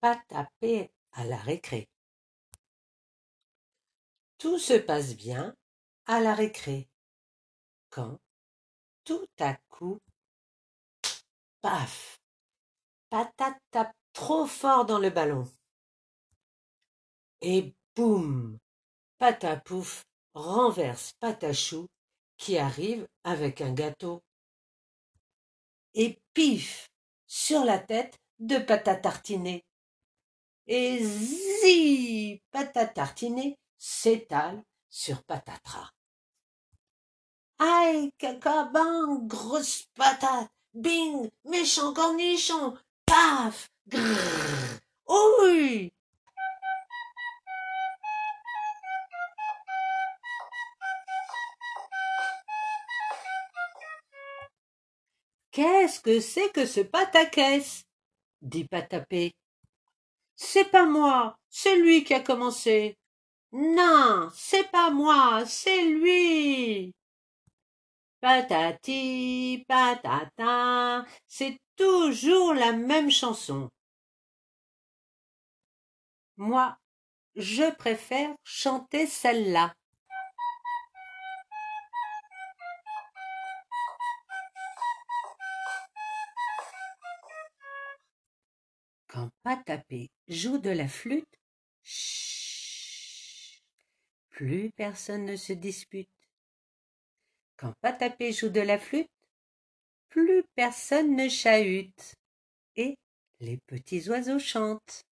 Patapé à la récré. Tout se passe bien à la récré. Quand, tout à coup, paf, patate tape trop fort dans le ballon. Et boum, patapouf renverse patachou qui arrive avec un gâteau. Et pif, sur la tête de patatartiné et zi patate tartinée s'étale sur patatras. Aïe, caca, bang, grosse patate, bing, méchant cornichon, paf, grrr, ouille. Qu'est-ce que c'est que ce pataquès? Dit Patapé. C'est pas moi, c'est lui qui a commencé. Non, c'est pas moi, c'est lui. Patati, patata, c'est toujours la même chanson. Moi, je préfère chanter celle-là. Quand Patapé joue de la flûte, chut, plus personne ne se dispute. Quand Patapé joue de la flûte, plus personne ne chahute. Et les petits oiseaux chantent.